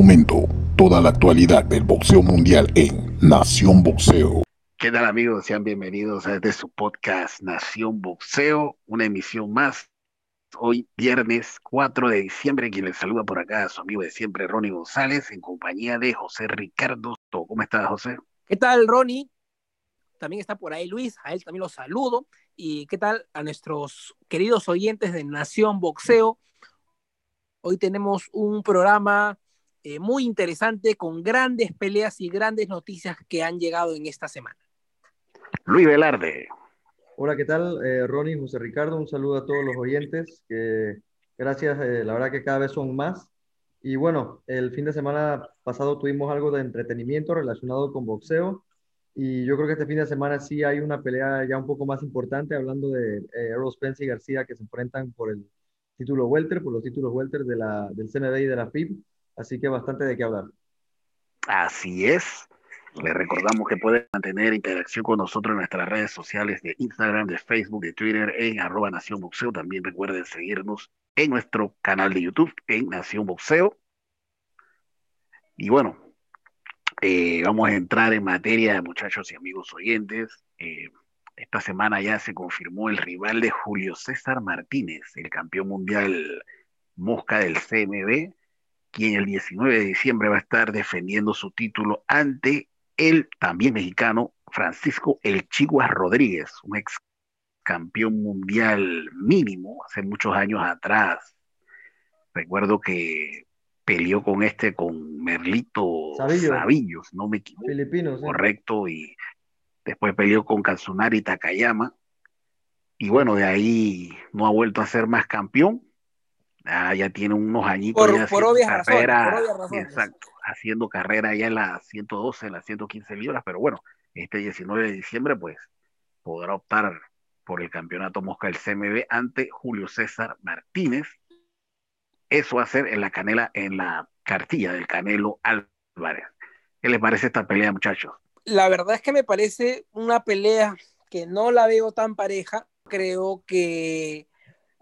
momento toda la actualidad del boxeo mundial en Nación Boxeo. ¿Qué tal amigos? Sean bienvenidos a este su podcast Nación Boxeo, una emisión más. Hoy viernes 4 de diciembre, quien les saluda por acá, su amigo de siempre, Ronnie González, en compañía de José Ricardo. ¿Cómo estás, José? ¿Qué tal, Ronnie? También está por ahí Luis, a él también lo saludo. ¿Y qué tal a nuestros queridos oyentes de Nación Boxeo? Hoy tenemos un programa eh, muy interesante con grandes peleas y grandes noticias que han llegado en esta semana. Luis Velarde. Hola, ¿qué tal? Eh, Ronnie, José Ricardo, un saludo a todos los oyentes. Que, gracias, eh, la verdad que cada vez son más. Y bueno, el fin de semana pasado tuvimos algo de entretenimiento relacionado con boxeo. Y yo creo que este fin de semana sí hay una pelea ya un poco más importante, hablando de eh, Errol Spence y García que se enfrentan por el título welter, por los títulos welter de la, del CMB y de la FIB. Así que bastante de qué hablar. Así es. Les recordamos que pueden mantener interacción con nosotros en nuestras redes sociales de Instagram, de Facebook, de Twitter, en arroba Nación Boxeo. También recuerden seguirnos en nuestro canal de YouTube, en Nación Boxeo. Y bueno, eh, vamos a entrar en materia, muchachos y amigos oyentes. Eh, esta semana ya se confirmó el rival de Julio César Martínez, el campeón mundial mosca del CMB, quien el 19 de diciembre va a estar defendiendo su título ante el también mexicano Francisco El Rodríguez, un ex campeón mundial mínimo hace muchos años atrás. Recuerdo que peleó con este, con Merlito Sabillo, no me equivoco. Filipino, Correcto, y después peleó con Katsunari Takayama. Y bueno, de ahí no ha vuelto a ser más campeón. Ah, ya tiene unos añitos por, ya por obvias carrera, razones, por obvias exacto, haciendo carrera ya en las 112, en las 115 libras, pero bueno, este 19 de diciembre pues podrá optar por el campeonato Mosca del CMB ante Julio César Martínez. Eso va a ser en la canela, en la cartilla del Canelo Álvarez. ¿Qué les parece esta pelea, muchachos? La verdad es que me parece una pelea que no la veo tan pareja. Creo que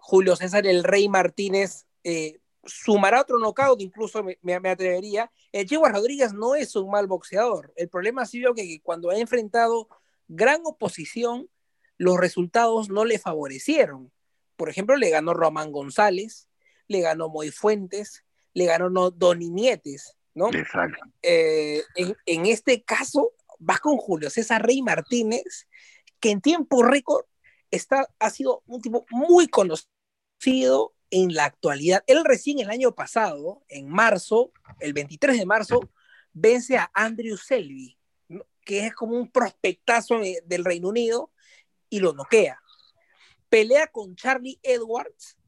Julio César el Rey Martínez eh, sumará otro knockout, incluso me, me, atrevería. El Chihuahua Rodríguez no es un mal boxeador. El problema ha sido que cuando ha enfrentado gran oposición, los resultados no le favorecieron. Por ejemplo, le ganó Román González, le ganó Moy Fuentes, le ganó no, Doni Nietes, ¿no? Exacto. Eh, en, en, este caso, va con Julio César Rey Martínez, que en tiempo récord está, ha sido un tipo muy conocido en la actualidad. Él recién el año pasado, en marzo, el 23 de marzo, vence a Andrew Selby, que es como un prospectazo del Reino Unido, y lo noquea. Pelea con Charlie Edwards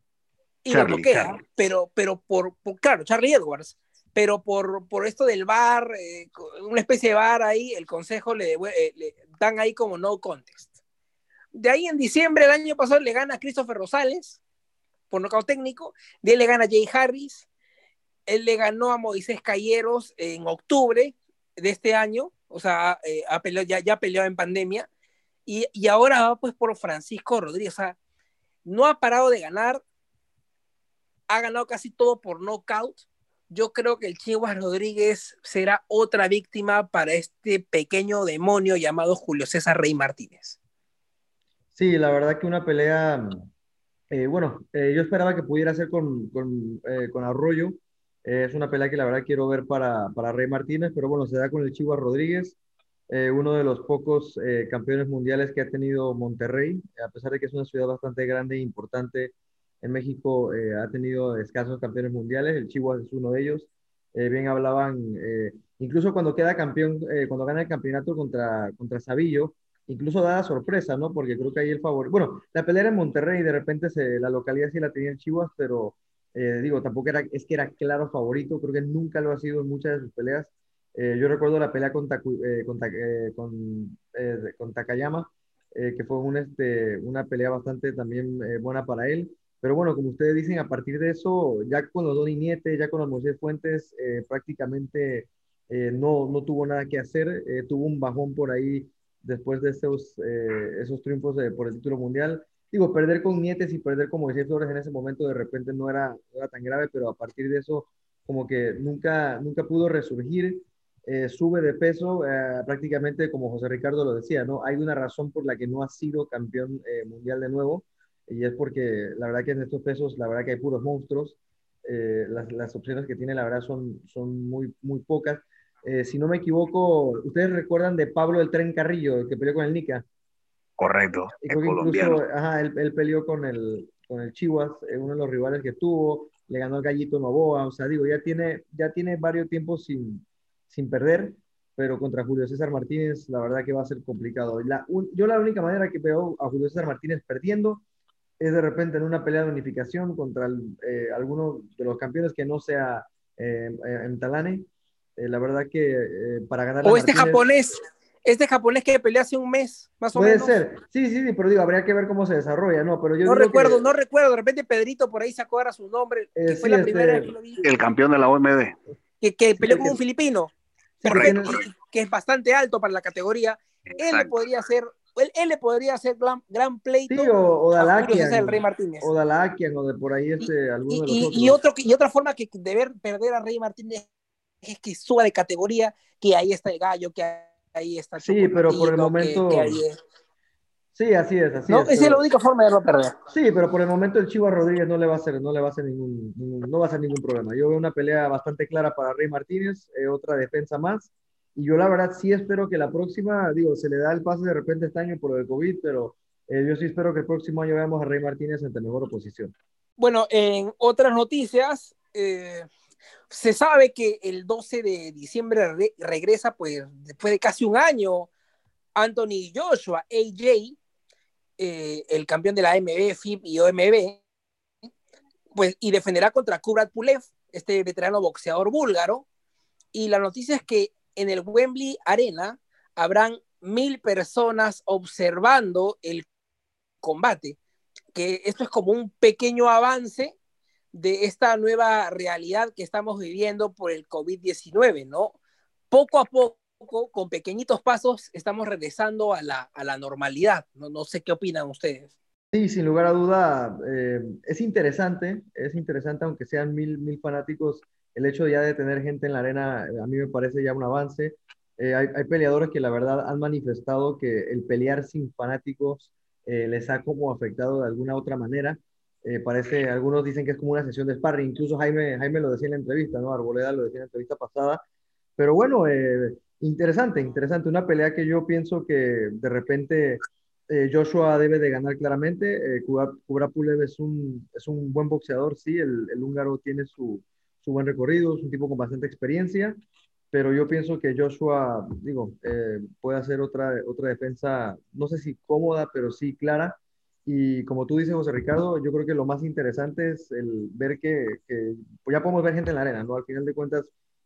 y Charlie, lo noquea, Charlie. pero, pero por, por, claro, Charlie Edwards, pero por, por esto del bar, eh, una especie de bar ahí, el consejo le, eh, le, dan ahí como no contest. De ahí en diciembre del año pasado le gana a Christopher Rosales por nocaut técnico, de él le gana Jay Harris, él le ganó a Moisés Calleros en octubre de este año, o sea, eh, ha ya, peleó en pandemia, y, ahora va pues por Francisco Rodríguez, o sea, no ha parado de ganar, ha ganado casi todo por knockout, yo creo que el Chihuahua Rodríguez será otra víctima para este pequeño demonio llamado Julio César Rey Martínez. Sí, la verdad que una pelea, eh, bueno, eh, yo esperaba que pudiera ser con, con, eh, con Arroyo. es una pelea que la verdad quiero ver para, para Rey Martínez, pero bueno, se da con el Chihuahua Rodríguez, uno de los pocos campeones mundiales que ha tenido Monterrey, a pesar de que es una ciudad bastante grande e importante en México eh, ha tenido escasos campeones mundiales, el Chihuahua es uno de ellos. Eh, bien hablaban, eh, incluso cuando queda campeón, cuando gana el campeonato contra, contra Sabillo, incluso da la sorpresa, ¿no? Porque creo que ahí el favor. Bueno, la pelea era en Monterrey, de repente la localidad sí la tenía el Chihuahua, pero digo, tampoco era, es que era claro favorito, creo que nunca lo ha sido en muchas de sus peleas. yo recuerdo la pelea con, Takayama, que fue este, una pelea bastante también buena para él. Pero bueno, como ustedes dicen, a partir de eso, ya con los Doni Niete, ya con los Moisés Fuentes, eh, prácticamente eh, no, no tuvo nada que hacer. Eh, tuvo un bajón por ahí después de esos, esos triunfos por el título mundial. Digo, perder con Nietes y perder con Moisés Flores en ese momento de repente no era, no era tan grave, pero a partir de eso como que nunca, nunca pudo resurgir, eh, sube de peso, eh, prácticamente como José Ricardo lo decía, ¿no? Hay una razón por la que no ha sido campeón eh, mundial de nuevo, y es porque la verdad que en estos pesos, la verdad que hay puros monstruos, las, las, opciones que tiene la verdad son, son muy, muy pocas. Si no me equivoco, ¿ustedes recuerdan de Pablo el Tren Carrillo, el que peleó con el Nica? Correcto, el colombiano. Incluso, ajá, él, él, peleó con el, con el Chivas, uno de los rivales que tuvo, le ganó al Gallito Novoa, o sea, digo, ya tiene, ya tiene varios tiempos sin, sin perder, pero contra Julio César Martínez, la verdad que va a ser complicado. La, yo la única manera que veo a Julio César Martínez perdiendo es de repente en una pelea de unificación contra eh, alguno de los campeones que no sea eh, en Talane. Eh, la verdad que para ganar... O este japonés, este japonés que peleó hace un mes, más o menos. Puede ser, sí, sí, sí, pero digo, habría que ver cómo se desarrolla, ¿no? Pero yo no recuerdo, no recuerdo, de repente Pedrito por ahí sacó ahora su nombre, que fue la primera vez que lo vi. El campeón de la OMD. Que, que peleó con un filipino, que es bastante alto para la categoría. Él le podría hacer él, él, le podría hacer gran, gran pleito sí, o, o Dalakian, el Rey Martínez. O Dalakian, o de por ahí este, alguno y, de los y, otros. y, otro, y otra forma que de ver perder a Rey Martínez es que suba de categoría, que ahí está el gallo, que ahí está Sí, pero por el momento. Que, que ahí es. Sí, así es, así no, es. Esa es la única forma de no perder. Sí, pero por el momento el Chivas Rodríguez no le va a hacer, no le va a hacer ningún, ningún, no va a hacer ningún problema. Yo veo una pelea bastante clara para Rey Martínez, eh, otra defensa más. Y yo la verdad sí espero que la próxima, digo, se le da el pase de repente este año por el COVID, pero eh, yo sí espero que el próximo año veamos a Rey Martínez ante mejor oposición. Bueno, en otras noticias, eh, se sabe que el 12 de diciembre re regresa, pues después de casi un año, Anthony Joshua, AJ, eh, el campeón de la AMB, FIB y OMB, pues, y defenderá contra Kubrat Pulev, este veterano boxeador búlgaro. Y la noticia es que en el Wembley Arena habrán mil personas observando el combate, que esto es como un pequeño avance de esta nueva realidad que estamos viviendo por el COVID-19, ¿no? Poco a poco, con pequeñitos pasos, estamos regresando a la, a la normalidad. No, no sé qué opinan ustedes. Sí, sin lugar a duda, eh, es interesante, es interesante, aunque sean mil, mil fanáticos, el hecho ya de tener gente en la arena, a mí me parece ya un avance. Eh, hay, hay, peleadores que la verdad han manifestado que el pelear sin fanáticos eh, les ha como afectado de alguna otra manera. Eh, parece, algunos dicen que es como una sesión de sparring, incluso Jaime, Jaime lo decía en la entrevista, ¿no? Arboleda lo decía en la entrevista pasada, pero bueno, eh, interesante, interesante, una pelea que yo pienso que de repente eh, Joshua debe de ganar claramente, eh, Kubra Pulev es un, es un buen boxeador, sí, el, el húngaro tiene su, su, buen recorrido, es un tipo con bastante experiencia, pero yo pienso que Joshua, digo, eh, puede hacer otra, otra defensa, no sé si cómoda, pero sí clara, y como tú dices, José Ricardo, yo creo que lo más interesante es el ver que, que pues ya podemos ver gente en la arena, ¿no? Al final de cuentas,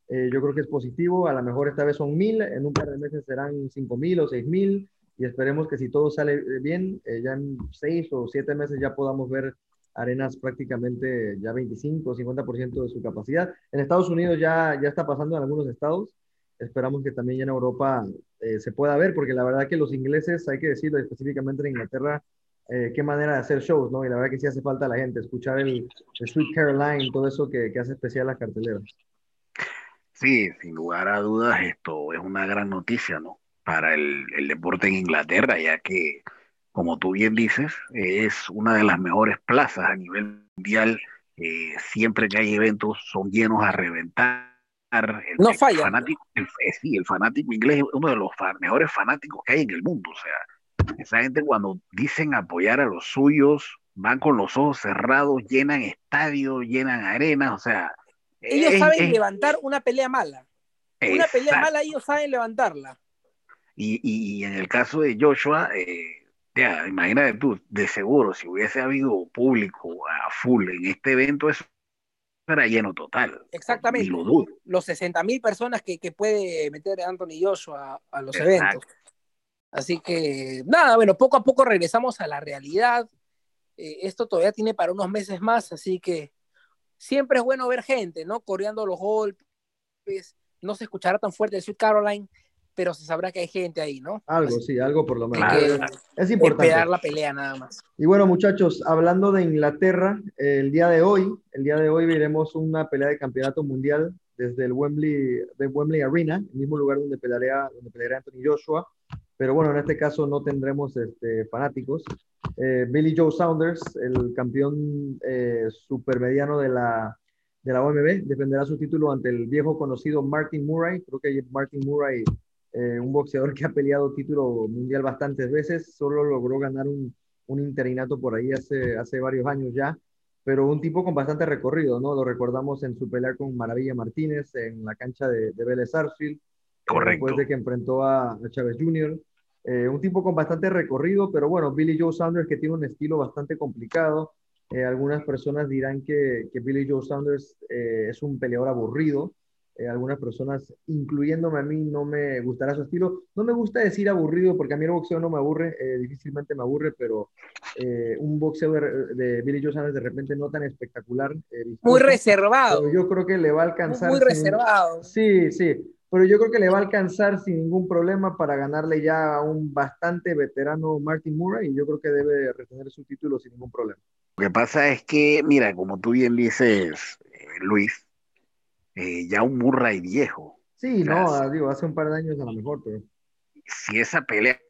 eh, yo creo que es positivo. A lo mejor esta vez son mil, en un par de meses serán cinco mil o seis mil, y esperemos que si todo sale bien, eh, ya en seis o siete meses ya podamos ver arenas prácticamente ya 25 o 50% de su capacidad. En Estados Unidos ya, ya está pasando en algunos estados. Esperamos que también ya en Europa eh, se pueda ver, porque la verdad que los ingleses, hay que decirlo específicamente en Inglaterra, eh, qué manera de hacer shows, ¿no? Y la verdad que sí hace falta a la gente, escuchar el, el Sweet Caroline, todo eso que, que, hace especial las carteleras. Sí, sin lugar a dudas, esto es una gran noticia, ¿no? Para el, el deporte en Inglaterra, ya que, como tú bien dices, es una de las mejores plazas a nivel mundial. Eh, siempre que hay eventos son llenos a reventar. El, no falla. El fanático, el, sí, el fanático inglés es uno de los fa mejores fanáticos que hay en el mundo, o sea, esa gente cuando dicen apoyar a los suyos, van con los ojos cerrados, llenan estadios, llenan arenas, o sea. Ellos es, saben es, levantar una pelea mala. Una pelea mala ellos saben levantarla. Y, y, y en el caso de Joshua, eh, ya, imagínate tú, de seguro, si hubiese habido público a full en este evento, eso era lleno total. Exactamente. Lo dudo. Los 60 mil personas que, que, puede meter Anthony Joshua a, a los exacto. eventos. Así que, nada, bueno, poco a poco regresamos a la realidad. Eh, esto todavía tiene para unos meses más, así que siempre es bueno ver gente, ¿no? Coreando los golpes, no se escuchará tan fuerte el Sweet Caroline, pero se sabrá que hay gente ahí, ¿no? Algo, sí, algo por lo menos. Claro. Es importante. Esperar la pelea nada más. Y bueno, muchachos, hablando de Inglaterra, el día de hoy, el día de hoy veremos una pelea de campeonato mundial desde el Wembley, de Wembley Arena, el mismo lugar donde pelearía, donde pelearía Anthony Joshua. Pero bueno, en este caso no tendremos este, fanáticos. Eh, Billy Joe Saunders, el campeón eh, supermediano de la, de la OMB, defenderá su título ante el viejo conocido Martin Murray. Creo que Martin Murray, eh, un boxeador que ha peleado título mundial bastantes veces, solo logró ganar un, un interinato por ahí hace, hace varios años ya pero un tipo con bastante recorrido, ¿no? Lo recordamos en su pelea con Maravilla Martínez en la cancha de, de Vélez Sarsfield, Correcto. después de que enfrentó a, a Chávez Jr. Eh, un tipo con bastante recorrido, pero bueno, Billy Joe Saunders que tiene un estilo bastante complicado. Eh, algunas personas dirán que, que Billy Joe Saunders eh, es un peleador aburrido. Eh, algunas personas, incluyéndome a mí, no me gustará su estilo. No me gusta decir aburrido porque a mí el boxeo no me aburre, eh, difícilmente me aburre, pero eh, un boxeo de, de, Billy Joe Saunders de repente no tan espectacular. eh, Muy reservado. yo creo que le va a alcanzar. Muy sin- reservado. Sí, sí, pero yo creo que le va a alcanzar sin ningún problema para ganarle ya a un bastante veterano Martin Murray y yo creo que debe retener su título sin ningún problema. Lo que pasa es que, mira, como tú bien dices, eh, Luis, eh, ya un Murray viejo, Sí, no, digo, hace un par de años a lo mejor, pero si esa pelea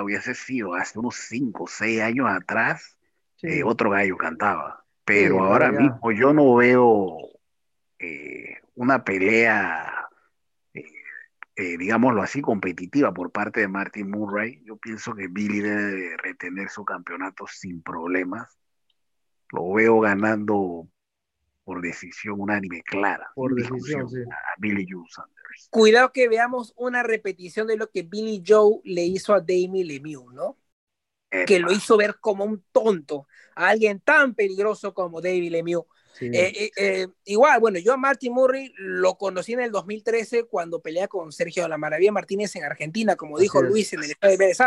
hubiese sido hace unos 5 o 6 años atrás, sí, eh, otro gallo cantaba. Pero Sí, ahora ya. mismo yo no veo una pelea, eh, digámoslo así, competitiva por parte de Martin Murray. Yo pienso que Billy debe de retener su campeonato sin problemas. Lo veo ganando por decisión unánime clara, por decisión, sí. a Billy Joe Sanders. Cuidado que veamos una repetición de lo que Billy Joe le hizo a Damien Lemieux, ¿no? Que lo Epa, hizo ver como un tonto, a alguien tan peligroso como David Lemieux. Sí. Eh, eh, eh, igual, bueno, yo a Martin Murray lo conocí en el 2013 cuando pelea con Sergio La Maravilla Martínez en Argentina, como dijo. Luis en el estadio de Vélez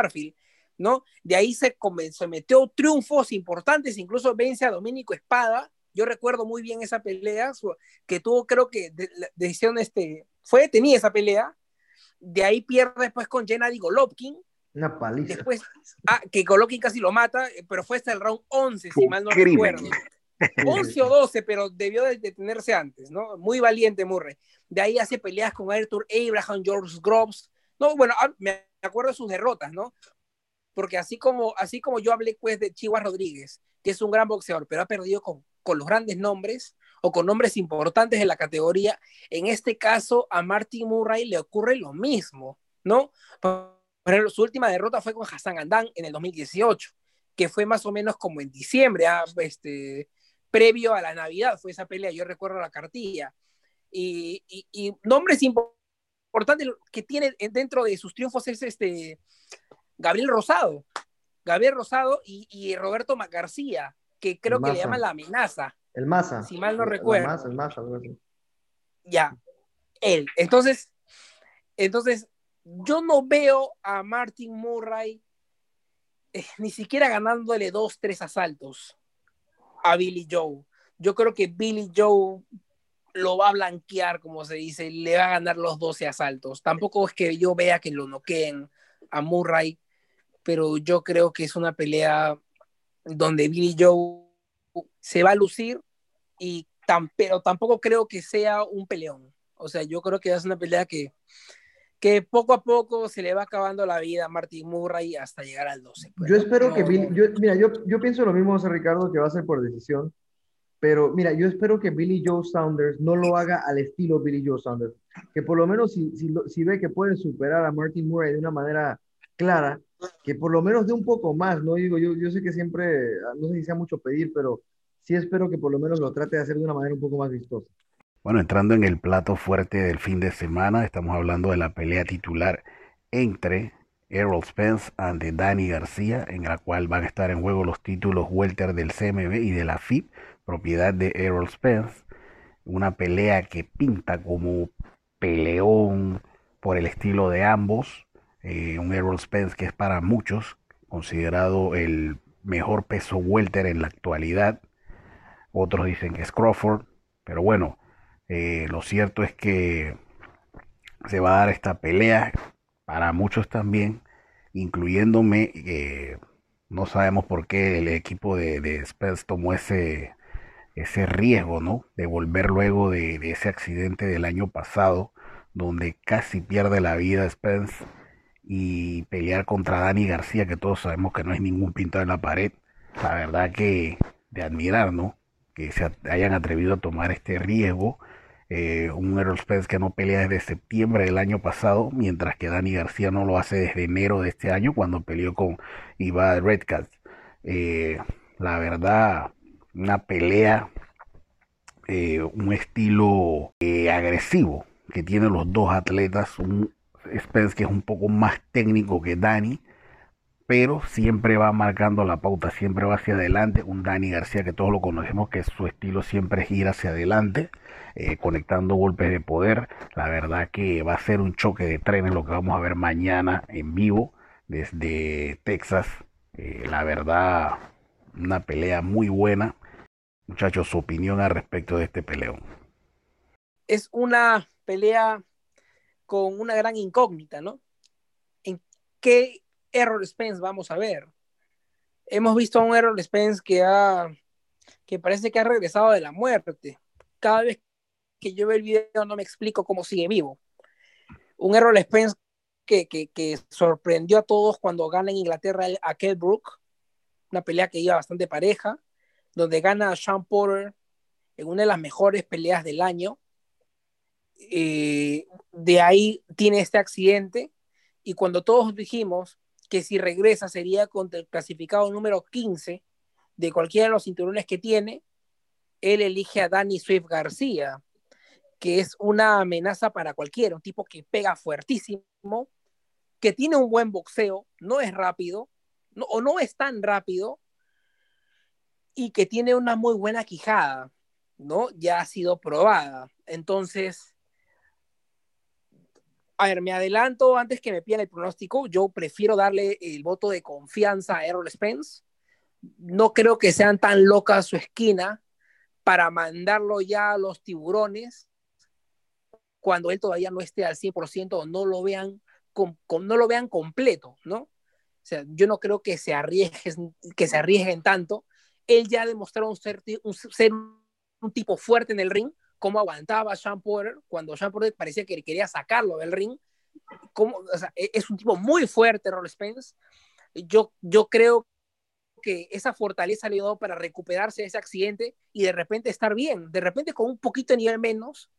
¿no? De ahí se, comenzó, metió triunfos importantes, incluso vence a Domínico Espada. Yo recuerdo muy bien esa pelea, su- que tuvo, creo que, de, la decisión, este, fue detenida esa pelea. De ahí pierde después con Gennady Golovkin, Una paliza. después, ah, que Golovkin casi lo mata, pero fue hasta el round 11, si mal no crimen. recuerdo. Sí, sí, 11 sí. o 12, pero debió de detenerse antes, ¿no? Muy valiente Murray. De ahí hace peleas con Arthur Abraham, George Groves. No, bueno, ah, me acuerdo de sus derrotas, ¿no? Porque así como, así como yo hablé pues de Chivas Rodríguez, que es un gran boxeador, pero ha perdido con, con los grandes nombres o con nombres importantes de la categoría, en este caso a Martin Murray le ocurre lo mismo, ¿no? Por ejemplo, su última derrota fue con Hassan Andán en el 2018, que fue más o menos como en diciembre, ah, este, previo a la Navidad fue esa pelea, yo recuerdo la cartilla. Y, y, y nombres importantes que tiene dentro de sus triunfos es este Gabriel Rosado, Gabriel Rosado y, y Roberto García, que creo El que le llaman la amenaza. El Maza. Si mal no recuerdo. Maza, el Maza, así. Ya, él. Entonces, entonces, yo no veo a Martin Murray eh, ni siquiera ganándole dos, tres asaltos a Billy Joe. Yo creo que Billy Joe lo va a blanquear, como se dice, le va a ganar los 12 asaltos. Tampoco es que yo vea que lo noqueen a Murray, pero yo creo que es una pelea donde Billy Joe se va a lucir y pero tampoco creo que sea un peleón. O sea, yo creo que es una pelea que, que poco a poco se le va acabando la vida a Martin Murray hasta llegar al 12. pues, Yo ¿no? espero que Billy, yo, mira, yo, yo pienso lo mismo, José Ricardo, que va a ser por decisión, pero mira, yo espero que Billy Joe Saunders no lo haga al estilo Billy Joe Saunders, que por lo menos si, si, si ve que puede superar a Martin Murray de una manera clara, que por lo menos dé un poco más, ¿no? Digo, yo, yo sé que siempre, no sé si sea mucho pedir, pero sí espero que por lo menos lo trate de hacer de una manera un poco más vistosa. Bueno, entrando en el plato fuerte del fin de semana, estamos hablando de la pelea titular entre Errol Spence ante Danny García, en la cual van a estar en juego los títulos welter del CMB y de la FIP, propiedad de Errol Spence. Una pelea que pinta como peleón por el estilo de ambos. Eh, un Errol Spence que es para muchos considerado el mejor peso welter en la actualidad. Otros dicen que es Crawford, pero bueno, eh, lo cierto es que se va a dar esta pelea para muchos también, incluyéndome, eh, no sabemos por qué el equipo de, Spence tomó ese, ese riesgo, ¿no? De volver luego de, ese accidente del año pasado, donde casi pierde la vida Spence y pelear contra Dani García, que todos sabemos que no es ningún pintado en la pared. La verdad que de admirar, ¿no? Que se hayan atrevido a tomar este riesgo. Eh, un Errol Spence que no pelea desde septiembre del año pasado, mientras que Dani García no lo hace desde enero de este año, cuando peleó con Iva Redcat. Eh, la verdad, una pelea, eh, un estilo agresivo que tienen los dos atletas, un Spence que es un poco más técnico que Dani, pero siempre va marcando la pauta, siempre va hacia adelante. Un Dani García que todos lo conocemos, que su estilo siempre ir hacia adelante, eh, conectando golpes de poder. La verdad que va a ser un choque de trenes lo que vamos a ver mañana en vivo desde Texas. Eh, la verdad, una pelea muy buena. Muchachos, su opinión al respecto de este peleón. Es una pelea con una gran incógnita, ¿no? ¿En qué Errol Spence vamos a ver. Hemos visto a un Errol Spence que ha que parece que ha regresado de la muerte. Cada vez que yo veo el video no me explico cómo sigue vivo. Un Errol Spence que, que, sorprendió a todos cuando gana en Inglaterra a Kell Brook, una pelea que iba bastante pareja, donde gana a Sean Porter en una de las mejores peleas del año. Eh, de ahí tiene este accidente y cuando todos dijimos que si regresa sería contra el clasificado número 15 de cualquiera de los cinturones que tiene, él elige a Danny Swift García, que es una amenaza para cualquiera, un tipo que pega fuertísimo, que tiene un buen boxeo, no es rápido, o no es tan rápido, y que tiene una muy buena quijada, ¿no? Ya ha sido probada. Entonces, a ver, me adelanto antes que me pidan el pronóstico. Yo prefiero darle el voto de confianza a Errol Spence. No creo que sean tan locas su esquina para mandarlo ya a los tiburones cuando él todavía no esté al 100% o no lo vean, con, no lo vean completo, ¿no? O sea, yo no creo que se arriesguen, tanto. Él ya ha demostrado un, ser un tipo fuerte en el ring, cómo aguantaba Sean Porter cuando Sean Porter parecía que quería sacarlo del ring. Cómo, e, es un tipo muy fuerte, Roll Spence. Yo, yo creo que esa fortaleza le dio para recuperarse de ese accidente y de repente estar bien, de repente con un poquito de nivel menos,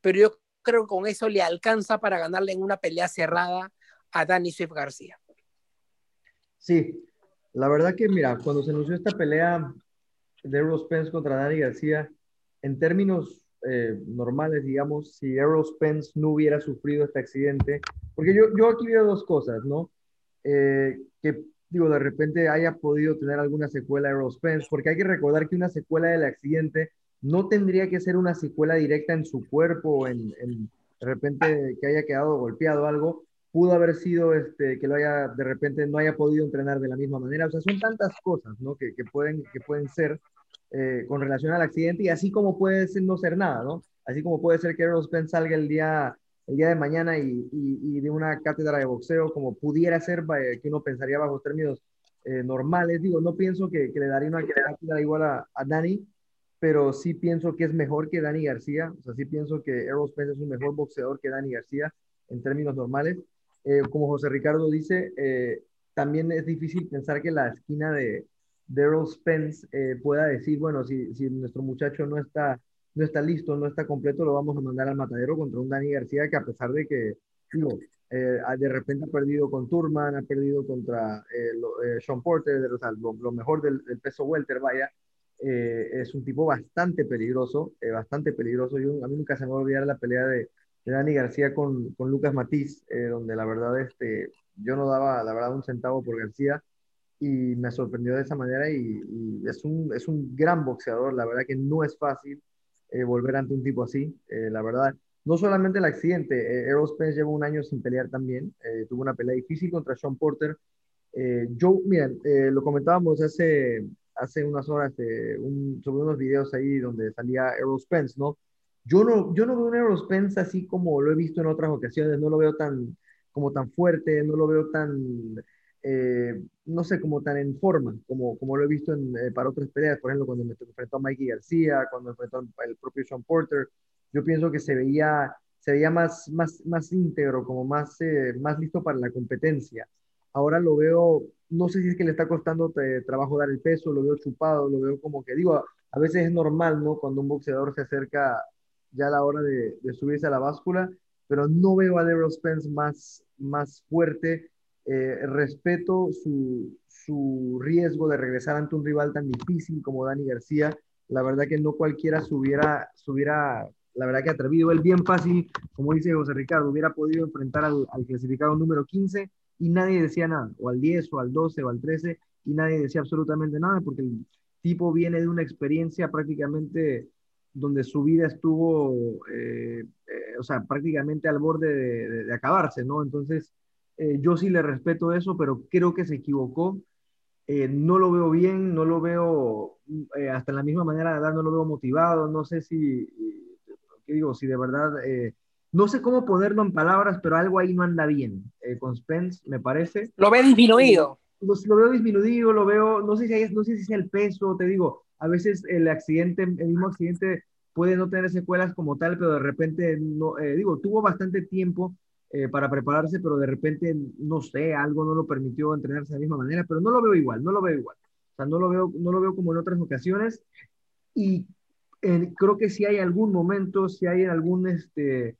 pero yo creo que con eso le alcanza para ganarle en una pelea cerrada a Danny Swift García. Sí, la verdad que mira, cuando se anunció esta pelea de Errol Spence contra Danny García, en términos eh, normales, digamos, si Errol Spence no hubiera sufrido este accidente, porque yo, yo aquí veo dos cosas, ¿no? Eh, que, digo, de repente haya podido tener alguna secuela Errol Spence, porque hay que recordar que una secuela del accidente no tendría que ser una secuela directa en su cuerpo, en, en de repente que haya quedado golpeado algo, pudo haber sido este, que lo haya, de repente no haya podido entrenar de la misma manera, o sea, son tantas cosas, ¿no? Que, que pueden, que pueden ser eh, con relación al accidente y así como puede ser no ser nada, ¿no? Así como puede ser que Errol salga el día, el día de mañana y, y, de una cátedra de boxeo como pudiera ser, que uno pensaría bajo términos eh, normales. Digo, no pienso que, le daría una cátedra igual a, a Dani, pero sí pienso que es mejor que Dani García. O sea, sí pienso que Errol Spence es un mejor boxeador que Dani García en términos normales. Eh, como José Ricardo dice, también es difícil pensar que la esquina de, Daryl Spence eh, pueda decir, bueno, si, si, nuestro muchacho no está, no está listo, no está completo, lo vamos a mandar al matadero contra un Dani García que a pesar de que, eh, de repente ha perdido con Turman, ha perdido contra eh, Sean Porter, o sea, lo, mejor del, peso welter, vaya, es un tipo bastante peligroso, bastante peligroso. Yo, a mí nunca se me va la pelea de, de Dani García con, con Lucas Matiz, donde la verdad este, yo no daba, la verdad, un centavo por García y me sorprendió de esa manera y, es, un, es un gran boxeador, la verdad que no es fácil eh, volver ante un tipo así, eh, la verdad. No solamente el accidente, eh, Errol Spence lleva un año sin pelear también, tuvo una pelea difícil contra Sean Porter. yo, miren, lo comentábamos hace, hace unas horas un, sobre unos videos ahí donde salía Errol Spence, ¿no? Yo no, yo no veo un Errol Spence así como lo he visto en otras ocasiones, no lo veo tan, como tan fuerte, no lo veo tan, eh, no sé, como tan en forma, como, como lo he visto en, eh, para otras peleas, por ejemplo, cuando me enfrentó a Mikey García, cuando enfrentó al propio Sean Porter, yo pienso que se veía, se veía más, más, más íntegro, como más, eh, más listo para la competencia. Ahora lo veo, no sé si es que le está costando trabajo dar el peso, lo veo chupado, lo veo como que, digo, a veces es normal, ¿no? Cuando un boxeador se acerca ya a la hora de, subirse a la báscula, pero no veo a Errol Spence más, más fuerte. Eh, respeto su, su, riesgo de regresar ante un rival tan difícil como Dani García. La verdad que no cualquiera se hubiera, la verdad que atrevido. Él bien fácil, como dice José Ricardo, hubiera podido enfrentar al, clasificado número 15 y nadie decía nada, o al 10, o al 12, o al 13, y nadie decía absolutamente nada, porque el tipo viene de una experiencia prácticamente donde su vida estuvo, eh, eh, o sea, prácticamente al borde de, acabarse, ¿no? Entonces, eh, yo sí le respeto eso, pero creo que se equivocó. no lo veo bien, no lo veo, hasta en la misma manera de no lo veo motivado, no sé si, ¿qué digo? Si de verdad no sé cómo ponerlo en palabras, pero algo ahí no anda bien eh, con Spence, me parece. Lo ve disminuido. Lo, lo, veo disminuido, lo veo, no sé si hay, no sé si es el peso, te digo, a veces el accidente, el mismo accidente puede no tener secuelas como tal, pero de repente, no, eh, digo, tuvo bastante tiempo eh, para prepararse, pero de repente, no sé, algo no lo permitió entrenarse de la misma manera, pero no lo veo igual, no lo veo igual. O sea, no lo veo, no lo veo como en otras ocasiones. Y creo que si hay algún momento, si hay algún, este,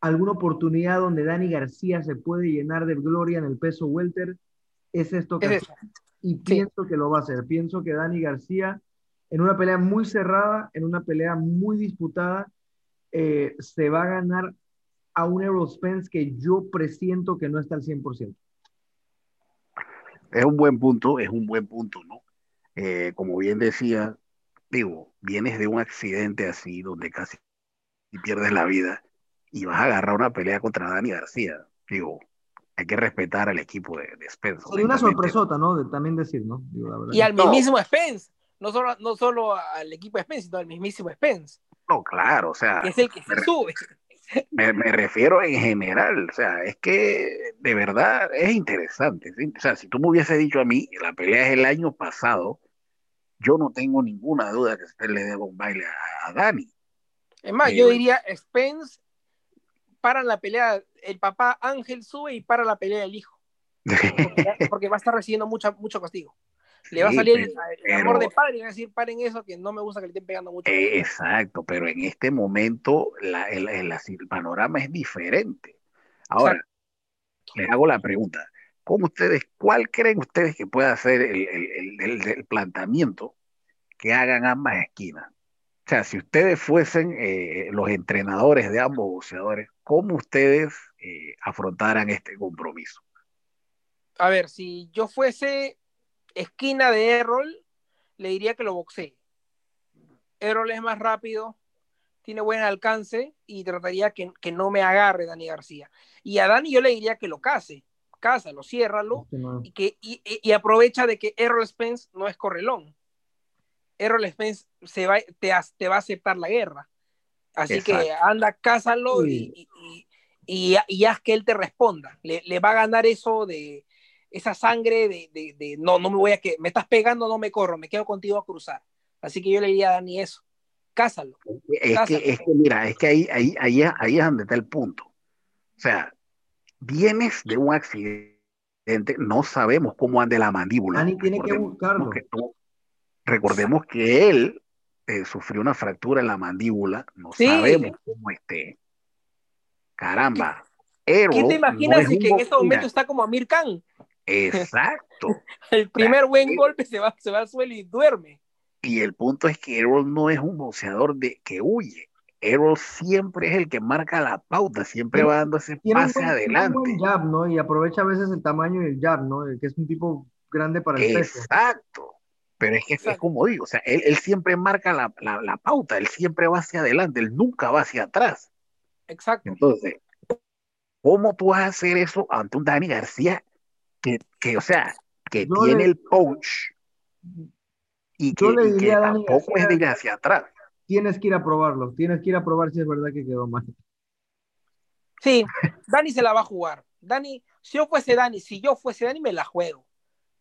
alguna oportunidad donde Dani García se puede llenar de gloria en el peso welter, es esto que y pienso que lo va a hacer. Pienso que Dani García, en una pelea muy cerrada, en una pelea muy disputada, eh, se va a ganar a un Eurospence que yo presiento que no está al 100%. Es un buen punto, es un buen punto, ¿no? Eh, como bien decía, digo, vienes de un accidente así donde casi pierdes la vida y vas a agarrar una pelea contra Dani García. Digo, hay que respetar al equipo de, de Spence. Sería una sorpresota, ¿no? De, también decir, ¿no? y al mismísimo Spence. No solo, no solo al equipo de Spence, sino al mismísimo Spence. No, claro, o sea. es el que se sube. Me, me, refiero en general, o sea, es que de verdad es interesante. O sea, si tú me hubiese dicho a mí, la pelea es el año pasado, yo no tengo ninguna duda que usted le deba un baile a, Dani. Es más, yo diría Spence para la pelea, el papá Ángel sube y para la pelea del hijo. Porque, va a estar recibiendo mucha, mucho castigo. Le va a salir el, amor de padre y va a decir, paren eso, que no me gusta que le estén pegando mucho. exacto, pero en este momento la, el, el, panorama es diferente. Ahora, les hago la pregunta. ¿Cómo ustedes, cuál creen ustedes que pueda ser el, el planteamiento que hagan ambas esquinas? O sea, si ustedes fuesen eh, los entrenadores de ambos boxeadores, ¿cómo ustedes eh, afrontaran este compromiso? A ver, si yo fuese esquina de Errol, le diría que lo boxee. Errol es más rápido, tiene buen alcance y trataría que, que, no me agarre Dani García. Y a Dani yo le diría que lo case, cásalo, ciérralo y, que, y, y aprovecha de que Errol Spence no es correlón. Errol Spence se va, te, te va a aceptar la guerra. Así que anda, cásalo y, y, y, haz que él te responda. Le, le, va a ganar eso de esa sangre de, de, de, no, no me voy a que me estás pegando, no me corro, me quedo contigo a cruzar. Así que yo le diría a Dani eso. Cásalo. Es, Que, es que, mira, es que ahí, ahí, ahí, ahí es donde está el punto. O sea, vienes de un accidente, no sabemos cómo ande la mandíbula. Dani tiene que buscarlo. Recordemos que él eh, sufrió una fractura en la mandíbula, no sabemos cómo esté. Caramba. ¿Qué te imaginas que en este momento está como Amir Khan? Exacto. el primer buen golpe se va, se va al suelo y duerme. Y el punto es que Errol no es un boxeador de, que huye. Errol siempre es el que marca la pauta, siempre va dando ese pase adelante. Tiene un jab, ¿no? Y aprovecha a veces el tamaño y el jab, ¿no? Que es un tipo grande para el peso. Exacto. Pero es que es como digo, o sea, él, él siempre marca la, la, la, pauta, él siempre va hacia adelante, él nunca va hacia atrás. Exacto. Entonces, ¿cómo tú vas a hacer eso ante un Dani García que, que o sea, que Yo tiene le... el punch y que, y que tampoco García, es de ir hacia atrás? Tienes que ir a probarlo, tienes que ir a probar si es verdad que quedó mal. Sí, Dani se la va a jugar. Dani, si yo fuese Dani, si yo fuese Dani, me la juego.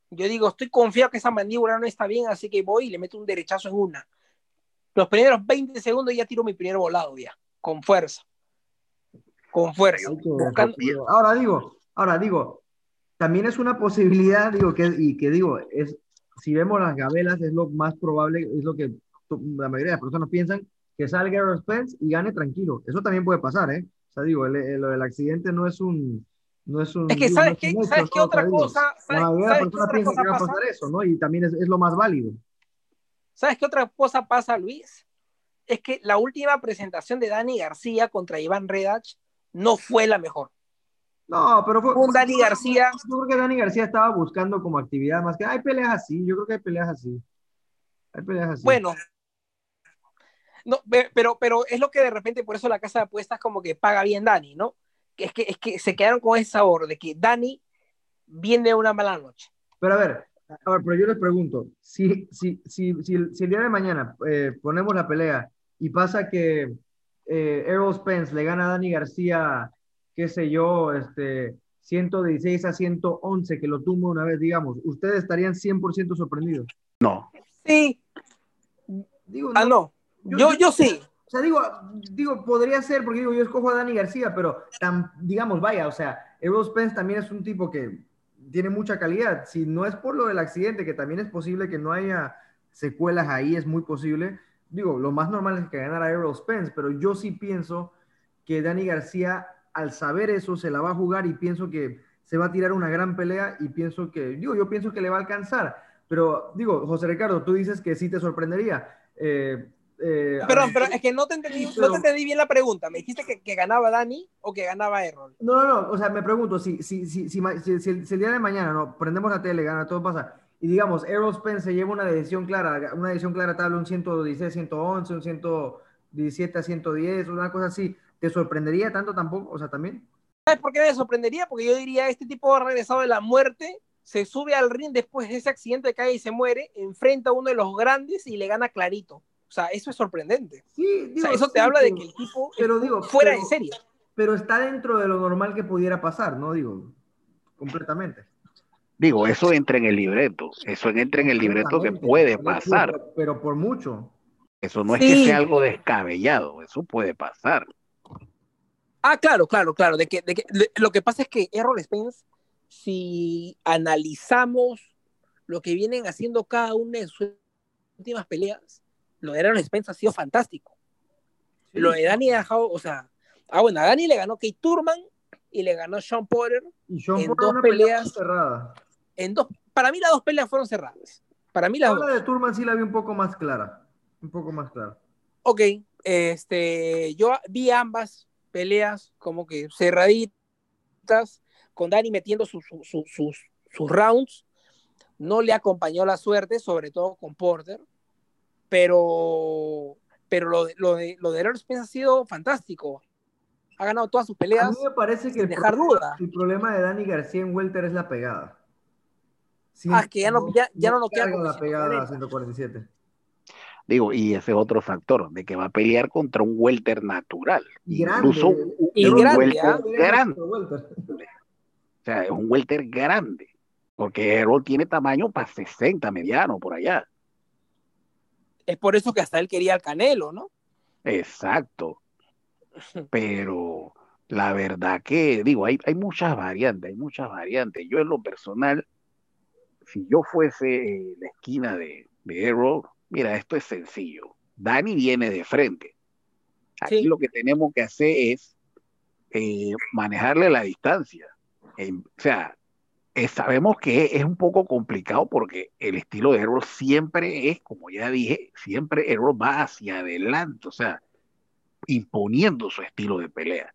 Yo digo, estoy confiado que esa mandíbula no está bien, así que voy y le meto un derechazo en una. Los primeros 20 segundos ya tiro mi primer volado ya, con fuerza. Con fuerza. Buscando... Ahora digo, ahora digo, también es una posibilidad, digo, que, y que digo, es, si vemos las gabelas, es lo más probable, es lo que la mayoría de las personas piensan, que salga Errol Spence y gane tranquilo. Eso también puede pasar, ¿eh? O sea, digo, el, del accidente no es un, no es un. Es que, ¿sabes, qué, ¿sabes qué otra cosa? ¿sabes, la mayoría de las personas piensan que va a pasar eso, ¿no? Y también es, es, lo más válido. ¿Sabes qué otra cosa pasa, Luis? Es que la última presentación de Dani García contra Iván Redach no fue la mejor. No, pero fue. Un Dani García. Yo creo que Dani García estaba buscando como actividad más que. Hay peleas así, yo creo que hay peleas así. Hay peleas así. Bueno. No, pero, pero es lo que de repente, por eso la casa de apuestas como que paga bien Dani, ¿no? Es que, es que se quedaron con ese sabor de que Dani viene una mala noche. Pero a ver, a ver, pero yo les pregunto, si, si, si, si el día de mañana eh, ponemos la pelea y pasa que eh, Errol Spence le gana a Dani García qué sé yo, este, 116 a 111 que lo tumba una vez, digamos, ¿ustedes estarían 100% sorprendidos? No. Sí. Digo, ah, no. Yo, yo, yo, sí. O sea, digo, digo, podría ser, porque digo, yo escojo a Dani García, pero tan, digamos, vaya, o sea, Errol Spence también es un tipo que tiene mucha calidad. Si no es por lo del accidente, que también es posible que no haya secuelas ahí, es muy posible. Digo, lo más normal es que ganara Errol Spence, pero yo sí pienso que Dani García al saber eso se la va a jugar y pienso que se va a tirar una gran pelea y pienso que, digo, yo pienso que le va a alcanzar. Pero digo, José Ricardo, tú dices que sí te sorprendería. Eh, eh, Perdón, pero es que no te entendí, no te entendí bien la pregunta. ¿Me dijiste que, que, ganaba Dani o que ganaba Errol? No, no, no. O sea, me pregunto, si, si, si, si, si el día de mañana no prendemos la tele, gana, todo pasa, y digamos, Errol Spence lleva una decisión clara, una decisión clara, tal, un 116, 111, un 117 a 110, una cosa así. ¿Te sorprendería tanto tampoco? O sea, también. ¿Sabes por qué me sorprendería? Porque yo diría, este tipo ha regresado de la muerte, se sube al ring después de ese accidente, cae y se muere, enfrenta a uno de los grandes y le gana clarito. O sea, eso es sorprendente. Sí, o sea, eso te habla de que el tipo pero, digo, fuera de serie. Pero está dentro de lo normal que pudiera pasar, ¿no? Digo, completamente. Digo, eso entra en el libreto. Eso entra en el libreto que puede pasar. Pero, pero por mucho. Eso no es que sea algo descabellado, eso puede pasar. Ah, claro, claro, claro. De que, de que, lo que pasa es que Errol Spence, si analizamos lo que vienen haciendo cada una de sus últimas peleas, lo de Errol Spence ha sido fantástico. Lo de Dani ha dejado, o sea, ah, bueno, a Dani le ganó Kate Turman y le ganó Sean Porter y Sean en dos peleas cerradas. En dos, para mí las dos peleas fueron cerradas. Para mí las la de Turman sí la vi un poco más clara. Un poco más clara. Ok, este, yo vi ambas peleas como que cerraditas, con Dani metiendo sus, sus, sus, sus rounds. No le acompañó la suerte, sobre todo con Porter, pero, pero lo, lo de, lo de Errol Spence ha sido fantástico. Ha ganado todas sus peleas. A mí me parece que el, dejar problema, duda. el problema de Dani García en Welter es la pegada. Sí, ah, que ya no, ya, ya no, no queda la pegada a 147. Digo, y ese otro factor, de que va a pelear contra un welter natural. Grande. Incluso un, y un grande, welter ¿ah? grande. O sea, es un welter grande. Porque Errol tiene tamaño para 60 mediano por allá. Es por eso que hasta él quería al Canelo, ¿no? Exacto. Pero la verdad que, digo, hay, hay muchas variantes, hay muchas variantes. Yo en lo personal, si yo fuese la esquina de, de Errol, Mira, esto es sencillo. Dani viene de frente. Aquí Sí. lo que tenemos que hacer es eh, manejarle la distancia. Eh, o sea, eh, sabemos que es un poco complicado porque el estilo de Errol siempre es, como ya dije, siempre Errol va hacia adelante, o sea, imponiendo su estilo de pelea.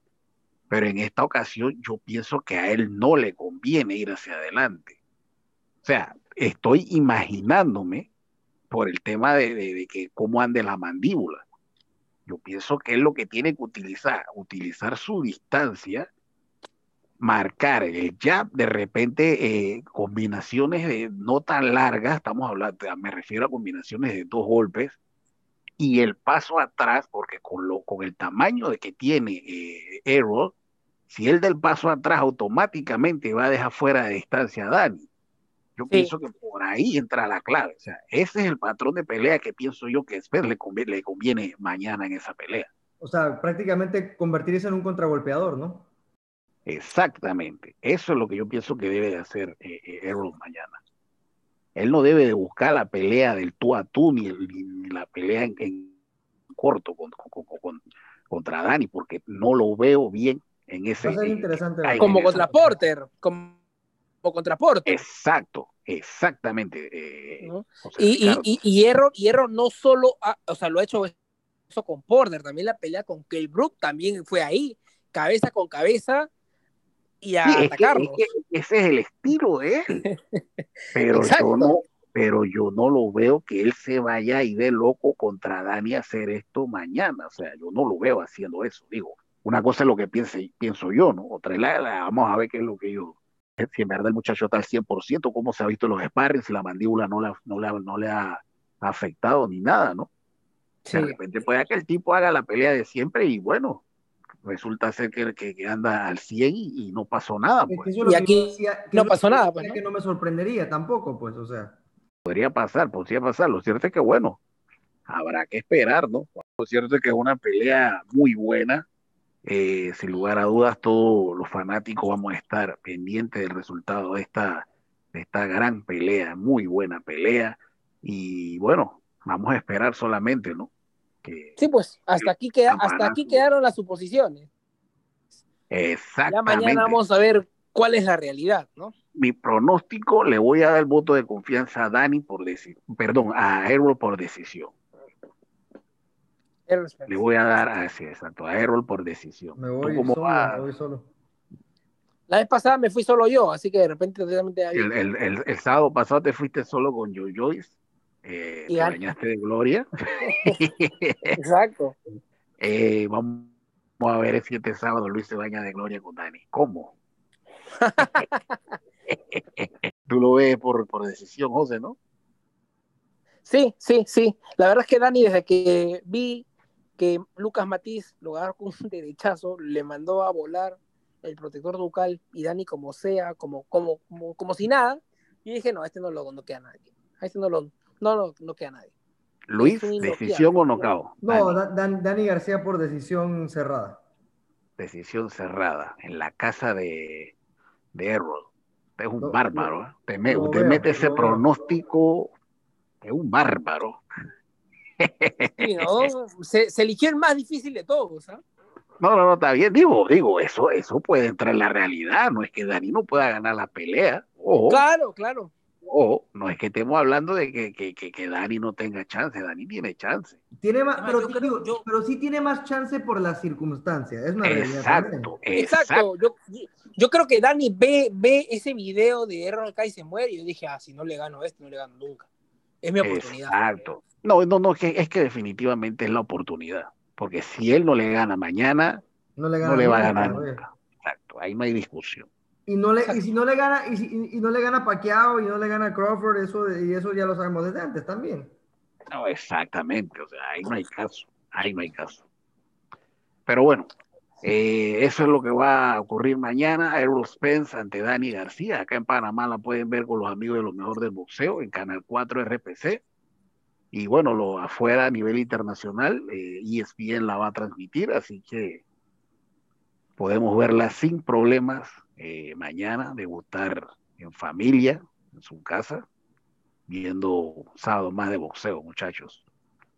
Pero en esta ocasión yo pienso que a él no le conviene ir hacia adelante. O sea, estoy imaginándome por el tema de, de, que cómo ande la mandíbula. Yo pienso que es lo que tiene que utilizar, utilizar su distancia, marcar el jab, de repente eh, combinaciones de no tan largas, estamos hablando, me refiero a combinaciones de dos golpes, y el paso atrás, porque con, lo, con el tamaño de que tiene eh, Errol, si él del paso atrás automáticamente va a dejar fuera de distancia a Dani. Yo pienso que por ahí entra la clave. O sea, ese es el patrón de pelea que pienso yo que Esper le conviene, le conviene mañana en esa pelea. O sea, prácticamente convertirse en un contragolpeador, ¿no? Exactamente. Eso es lo que yo pienso que debe de hacer eh, eh, Errol mañana. Él no debe de buscar la pelea del tú a tú ni, la pelea en, corto con, contra Dani, porque no lo veo bien en ese. interesante. como contra Porter, como, contra Porter. Exacto, exactamente. Eh, y, y, y, Hierro, Hierro no solo, o sea, lo ha hecho eso con Porter, también la pelea con Kell Brook también fue ahí, cabeza con cabeza y a atacarlo. ese es el estilo de él. Pero yo no, pero yo no lo veo que él se vaya y de loco contra Dani a hacer esto mañana. O sea, yo no lo veo haciendo eso. Digo, una cosa es lo que piense, pienso yo, ¿no? Otra es la, vamos a ver qué es lo que yo. Si en verdad el muchacho está al 100%, cómo se ha visto en los sparring, si la mandíbula no, la, no, le, no le ha afectado ni nada, ¿no? De repente puede que el tipo haga la pelea de siempre y bueno, resulta ser que, que, anda al 100 y, no pasó nada. Pues. y aquí no pasó nada. Pues, que no me sorprendería tampoco, pues, o sea. Podría pasar, podría pasar. Lo cierto es que, bueno, habrá que esperar, ¿no? Lo cierto es que es una pelea muy buena. Eh, sin lugar a dudas, todos los fanáticos vamos a estar pendientes del resultado de esta, de esta gran pelea, muy buena pelea. Y bueno, vamos a esperar solamente, ¿no? sí, pues hasta aquí, queda, hasta aquí quedaron las suposiciones. Exactamente. Ya mañana vamos a ver cuál es la realidad, ¿no? Mi pronóstico le voy a dar el voto de confianza a Dani por decisión, perdón, a Errol por decisión. Le voy a dar así, exacto, a Errol por decisión. Me voy, solo, me voy solo. La vez pasada me fui solo yo, así que de repente el, el, el, sábado pasado te fuiste solo con Joe Joyce eh, te bañaste de gloria. Exacto. Eh, vamos a ver si este sábado Luis se baña de gloria con Dani. ¿Cómo? Tú lo ves por, por decisión, José, ¿no? Sí, sí, sí. La verdad es que Dani, desde que vi que Lucas Matiz lo agarró con un derechazo, le mandó a volar el protector ducal y Dani como sea, como, como, como, como si nada, y dije, no, este no lo no queda nadie. A este no lo, no, no, no queda nadie. Luis, decisión o nocao. No, Dani. García por decisión cerrada. Decisión cerrada, en la casa de, de Errol. Es un bárbaro. ¿eh? Te, mete ese pronóstico, es un bárbaro. se, eligió el más difícil de todos. ¿ah? No, no, no, está bien. Digo, digo, eso, eso puede entrar en la realidad. No es que Dani no pueda ganar la pelea. Claro, claro. O no es que estemos hablando de que, que, que, Dani no tenga chance, Dani tiene chance. Tiene más, pero, pero sí tiene más chance por las circunstancias, es una exacto, Exacto, Yo, yo, creo que Dani ve, ve ese video de Errol y se muere y yo dije, ah, si no le gano este, no le gano nunca. Es mi oportunidad. Exacto. No, no, no, es que definitivamente es la oportunidad, porque si él no le gana mañana, no le, va a ganar nunca. Exacto, ahí no hay discusión. Y, no le, y si no le gana, y, si, y no le gana Pacquiao y no le gana Crawford, eso, y eso ya lo sabemos desde antes también. No, exactamente, o sea, ahí no hay caso, ahí no hay caso. Pero bueno, eh, eso es lo que va a ocurrir mañana. Errol Spence ante Dani García. Acá en Panamá la pueden ver con los amigos de lo mejor del boxeo en Canal 4 RPC. Y bueno, lo afuera a nivel internacional, eh, ESPN la va a transmitir, así que podemos verla sin problemas eh, mañana, debutar en familia, en su casa, viendo sábado más de boxeo, muchachos.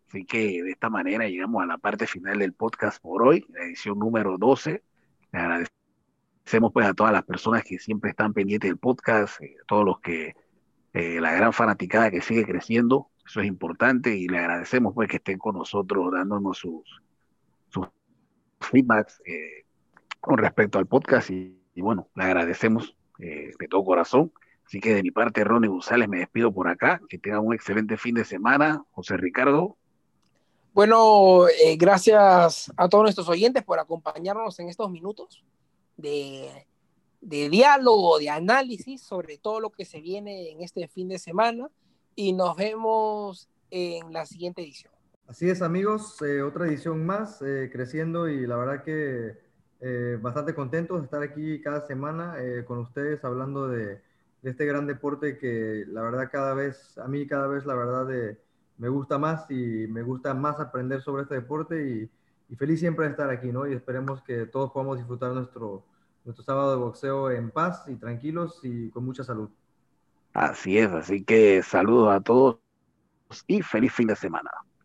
Así que de esta manera llegamos a la parte final del podcast por hoy, la edición número 12. Le agradecemos pues a todas las personas que siempre están pendientes del podcast, eh, todos los que, eh, la gran fanaticada que sigue creciendo, eso es importante y le agradecemos pues que estén con nosotros dándonos sus, feedbacks con respecto al podcast y y bueno, le agradecemos eh, de todo corazón. Así que de mi parte, Ronnie González, me despido por acá. Que tengan un excelente fin de semana. José Ricardo. Bueno, eh, gracias a todos nuestros oyentes por acompañarnos en estos minutos de, de diálogo, de análisis sobre todo lo que se viene en este fin de semana. Y nos vemos en la siguiente edición. Así es, amigos, eh, otra edición más, creciendo y la verdad que eh, bastante contentos de estar aquí cada semana eh, con ustedes hablando de, este gran deporte que la verdad cada vez, a mí cada vez la verdad me gusta más y me gusta más aprender sobre este deporte y, y, feliz siempre de estar aquí, ¿no? Y esperemos que todos podamos disfrutar nuestro, nuestro sábado de boxeo en paz y tranquilos y con mucha salud. Así es, así que saludos a todos y feliz fin de semana.